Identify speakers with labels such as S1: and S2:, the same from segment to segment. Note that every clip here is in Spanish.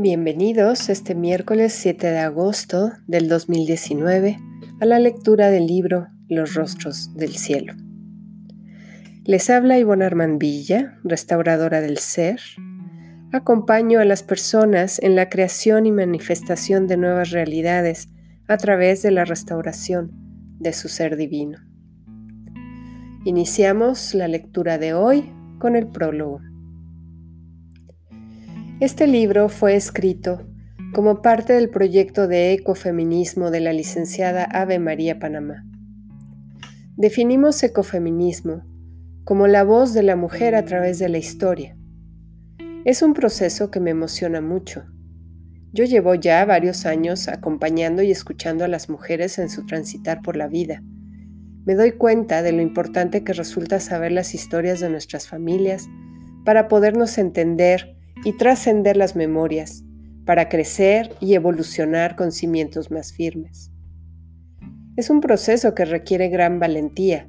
S1: Bienvenidos este miércoles 7 de agosto del 2019 a la lectura del libro Los rostros del cielo. Les habla Ivonne Armand Villa, restauradora del ser. Acompaño a las personas en la creación y manifestación de nuevas realidades a través de la restauración de su ser divino. Iniciamos la lectura de hoy con el prólogo. Este libro fue escrito como parte del proyecto de ecofeminismo de la licenciada Ave María Panamá. Definimos ecofeminismo como la voz de la mujer a través de la historia. Es un proceso que me emociona mucho. Yo llevo ya varios años acompañando y escuchando a las mujeres en su transitar por la vida. Me doy cuenta de lo importante que resulta saber las historias de nuestras familias para podernos entender y trascender las memorias para crecer y evolucionar con cimientos más firmes. Es un proceso que requiere gran valentía,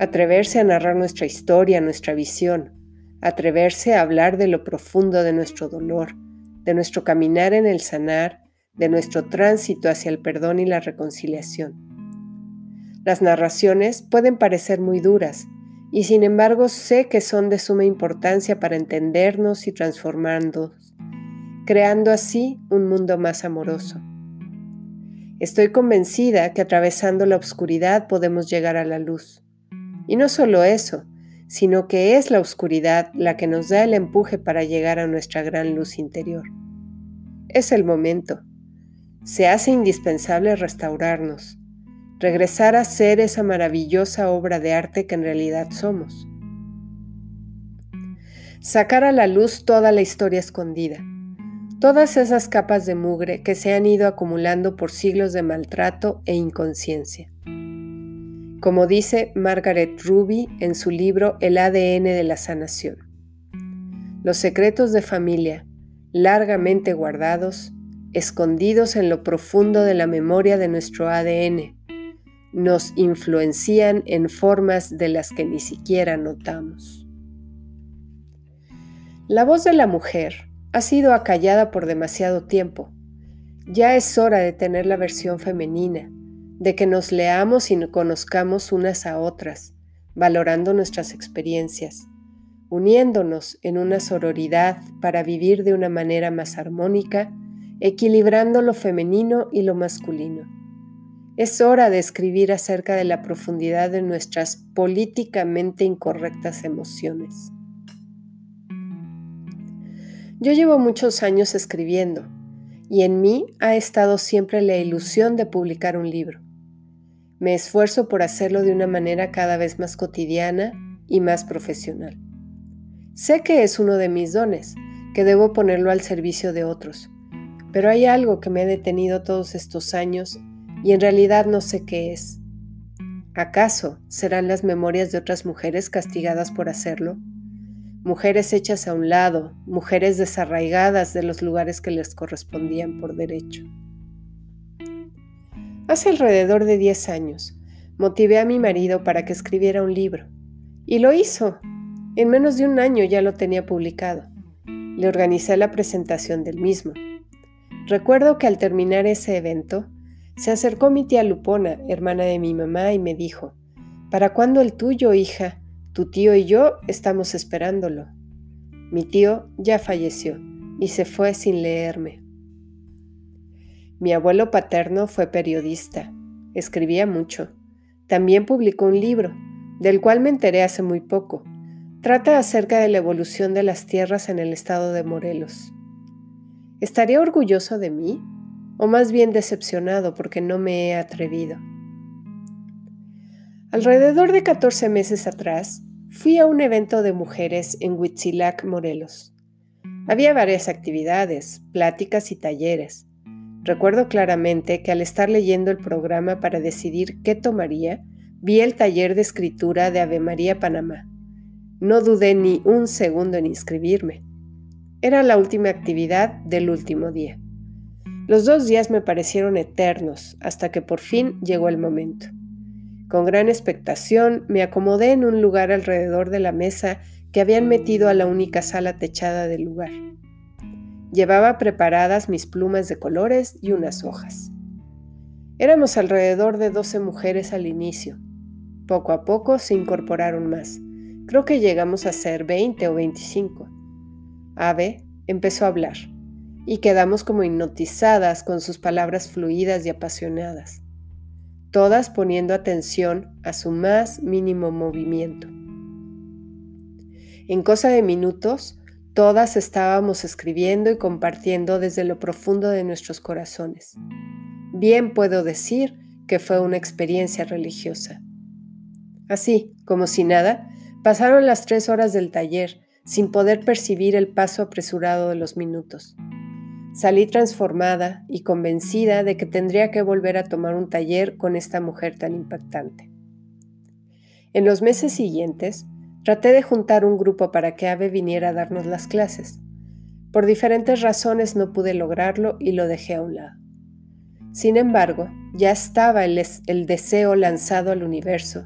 S1: atreverse a narrar nuestra historia, nuestra visión, atreverse a hablar de lo profundo de nuestro dolor, de nuestro caminar en el sanar, de nuestro tránsito hacia el perdón y la reconciliación. Las narraciones pueden parecer muy duras, y sin embargo sé que son de suma importancia para entendernos y transformarnos, creando así un mundo más amoroso. Estoy convencida que atravesando la oscuridad podemos llegar a la luz. Y no solo eso, sino que es la oscuridad la que nos da el empuje para llegar a nuestra gran luz interior. Es el momento. Se hace indispensable restaurarnos, regresar a ser esa maravillosa obra de arte que en realidad somos. Sacar a la luz toda la historia escondida, todas esas capas de mugre que se han ido acumulando por siglos de maltrato e inconsciencia. Como dice Margaret Ruby en su libro El ADN de la sanación. Los secretos de familia, largamente guardados, escondidos en lo profundo de la memoria de nuestro ADN, nos influencian en formas de las que ni siquiera notamos. La voz de la mujer ha sido acallada por demasiado tiempo. Ya es hora de tener la versión femenina, de que nos leamos y conozcamos unas a otras, valorando nuestras experiencias, uniéndonos en una sororidad para vivir de una manera más armónica, equilibrando lo femenino y lo masculino. Es hora de escribir acerca de la profundidad de nuestras políticamente incorrectas emociones. Yo llevo muchos años escribiendo y en mí ha estado siempre la ilusión de publicar un libro. Me esfuerzo por hacerlo de una manera cada vez más cotidiana y más profesional. Sé que es uno de mis dones, que debo ponerlo al servicio de otros, pero hay algo que me ha detenido todos estos años y en realidad no sé qué es. ¿Acaso serán las memorias de otras mujeres castigadas por hacerlo? Mujeres hechas a un lado, mujeres desarraigadas de los lugares que les correspondían por derecho. Hace alrededor de 10 años, motivé a mi marido para que escribiera un libro. Y lo hizo. En menos de un año ya lo tenía publicado. Le organicé la presentación del mismo. Recuerdo que al terminar ese evento, se acercó mi tía Lupona, hermana de mi mamá, y me dijo, ¿Para cuándo el tuyo, hija? Tu tío y yo estamos esperándolo. Mi tío ya falleció y se fue sin leerme. Mi abuelo paterno fue periodista, escribía mucho. También publicó un libro, del cual me enteré hace muy poco. Trata acerca de la evolución de las tierras en el estado de Morelos. ¿Estaría orgulloso de mí? O más bien decepcionado porque no me he atrevido. Alrededor de 14 meses atrás, fui a un evento de mujeres en Huitzilac, Morelos. Había varias actividades, pláticas y talleres. Recuerdo claramente que al estar leyendo el programa para decidir qué tomaría, vi el taller de escritura de Ave María Panamá. No dudé ni un segundo en inscribirme. Era la última actividad del último día. Los dos días me parecieron eternos hasta que por fin llegó el momento. Con gran expectación me acomodé en un lugar alrededor de la mesa que habían metido a la única sala techada del lugar. Llevaba preparadas mis plumas de colores y unas hojas. Éramos alrededor de 12 mujeres al inicio. Poco a poco se incorporaron más. Creo que llegamos a ser 20 o 25. Ave empezó a hablar y quedamos como hipnotizadas con sus palabras fluidas y apasionadas, todas poniendo atención a su más mínimo movimiento. En cosa de minutos, todas estábamos escribiendo y compartiendo desde lo profundo de nuestros corazones. Bien puedo decir que fue una experiencia religiosa. Así, como si nada, pasaron las tres horas del taller sin poder percibir el paso apresurado de los minutos. Salí transformada y convencida de que tendría que volver a tomar un taller con esta mujer tan impactante. En los meses siguientes, traté de juntar un grupo para que Ave viniera a darnos las clases. Por diferentes razones no pude lograrlo y lo dejé a un lado. Sin embargo, ya estaba el, el deseo lanzado al universo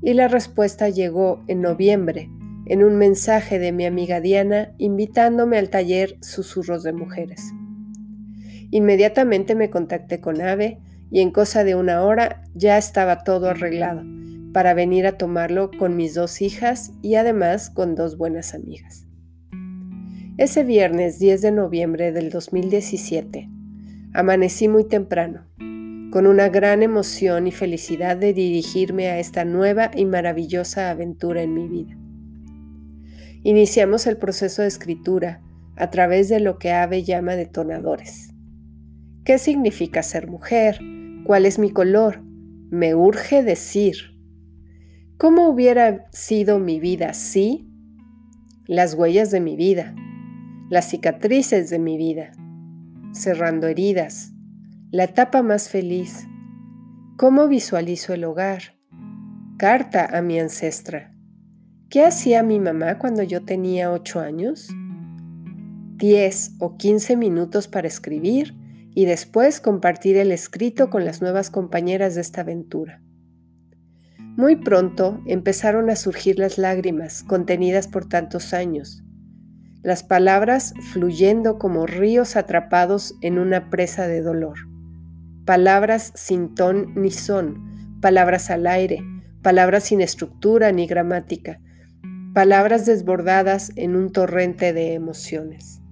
S1: y la respuesta llegó en noviembre en un mensaje de mi amiga Diana invitándome al taller Susurros de Mujeres. Inmediatamente me contacté con Ave y en cosa de una hora ya estaba todo arreglado para venir a tomarlo con mis dos hijas y además con dos buenas amigas. Ese viernes 10 de noviembre del 2017 amanecí muy temprano, con una gran emoción y felicidad de dirigirme a esta nueva y maravillosa aventura en mi vida. Iniciamos el proceso de escritura a través de lo que Ave llama detonadores. ¿Qué significa ser mujer? ¿Cuál es mi color? Me urge decir. ¿Cómo hubiera sido mi vida si? Las huellas de mi vida, las cicatrices de mi vida, cerrando heridas, la etapa más feliz. ¿Cómo visualizo el hogar? Carta a mi ancestra. ¿Qué hacía mi mamá cuando yo tenía 8 años? 10 o 15 minutos para escribir y después compartir el escrito con las nuevas compañeras de esta aventura. Muy pronto empezaron a surgir las lágrimas contenidas por tantos años, las palabras fluyendo como ríos atrapados en una presa de dolor, palabras sin ton ni son, palabras al aire, palabras sin estructura ni gramática, palabras desbordadas en un torrente de emociones.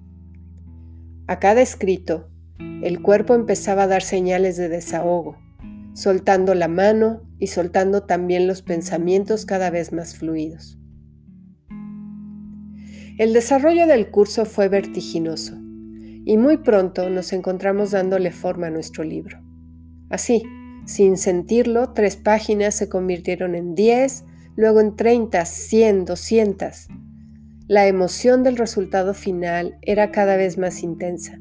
S1: A cada escrito, el cuerpo empezaba a dar señales de desahogo, soltando la mano y soltando también los pensamientos cada vez más fluidos. El desarrollo del curso fue vertiginoso y muy pronto nos encontramos dándole forma a nuestro libro. Así, sin sentirlo, tres páginas se convirtieron en diez, luego en treinta, cien, doscientas. La emoción del resultado final era cada vez más intensa.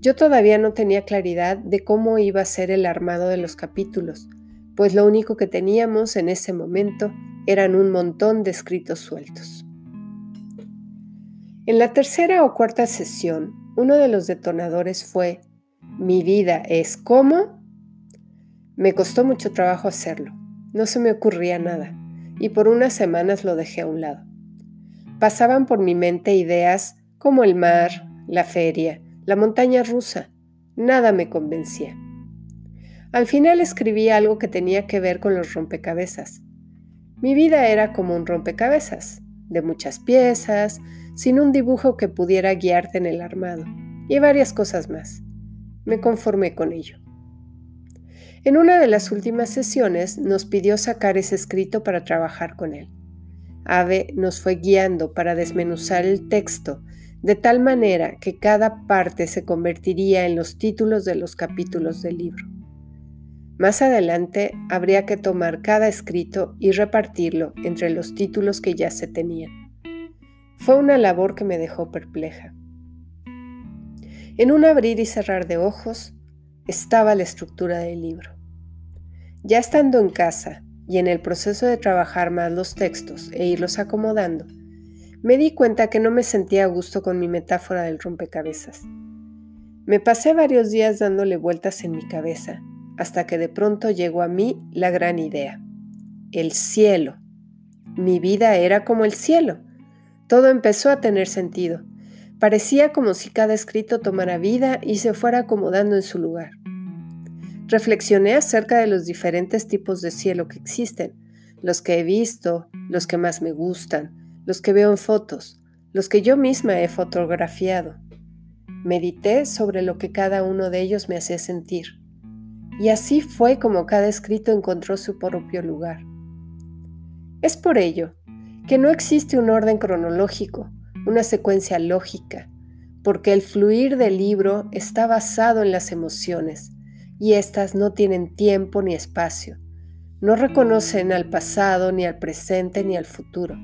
S1: Yo todavía no tenía claridad de cómo iba a ser el armado de los capítulos, pues lo único que teníamos en ese momento eran un montón de escritos sueltos. En la tercera o cuarta sesión, uno de los detonadores fue, mi vida es como... Me costó mucho trabajo hacerlo, no se me ocurría nada, y por unas semanas lo dejé a un lado. Pasaban por mi mente ideas como el mar, la feria, la montaña rusa. Nada me convencía. Al final escribí algo que tenía que ver con los rompecabezas. Mi vida era como un rompecabezas, de muchas piezas, sin un dibujo que pudiera guiarte en el armado, y varias cosas más. Me conformé con ello. En una de las últimas sesiones nos pidió sacar ese escrito para trabajar con él. Ave nos fue guiando para desmenuzar el texto de tal manera que cada parte se convertiría en los títulos de los capítulos del libro. Más adelante habría que tomar cada escrito y repartirlo entre los títulos que ya se tenían. Fue una labor que me dejó perpleja. En un abrir y cerrar de ojos estaba la estructura del libro. Ya estando en casa y en el proceso de trabajar más los textos e irlos acomodando, me di cuenta que no me sentía a gusto con mi metáfora del rompecabezas. Me pasé varios días dándole vueltas en mi cabeza, hasta que de pronto llegó a mí la gran idea. El cielo. Mi vida era como el cielo. Todo empezó a tener sentido. Parecía como si cada escrito tomara vida y se fuera acomodando en su lugar. Reflexioné acerca de los diferentes tipos de cielo que existen, los que he visto, los que más me gustan, los que veo en fotos, los que yo misma he fotografiado. Medité sobre lo que cada uno de ellos me hacía sentir. Y así fue como cada escrito encontró su propio lugar. Es por ello que no existe un orden cronológico, una secuencia lógica, porque el fluir del libro está basado en las emociones, y éstas no tienen tiempo ni espacio. No reconocen al pasado, ni al presente, ni al futuro.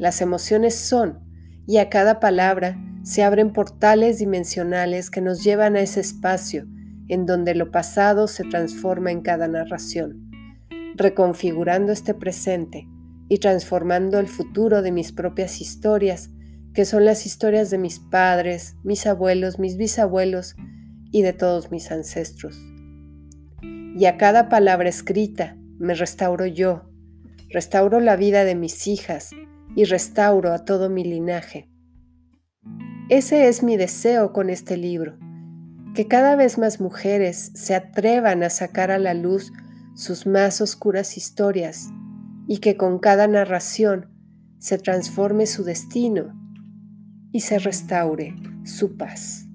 S1: Las emociones son, y a cada palabra se abren portales dimensionales que nos llevan a ese espacio en donde lo pasado se transforma en cada narración, reconfigurando este presente y transformando el futuro de mis propias historias, que son las historias de mis padres, mis abuelos, mis bisabuelos y de todos mis ancestros. Y a cada palabra escrita me restauro yo, restauro la vida de mis hijas y restauro a todo mi linaje. Ese es mi deseo con este libro, que cada vez más mujeres se atrevan a sacar a la luz sus más oscuras historias y que con cada narración se transforme su destino y se restaure su paz.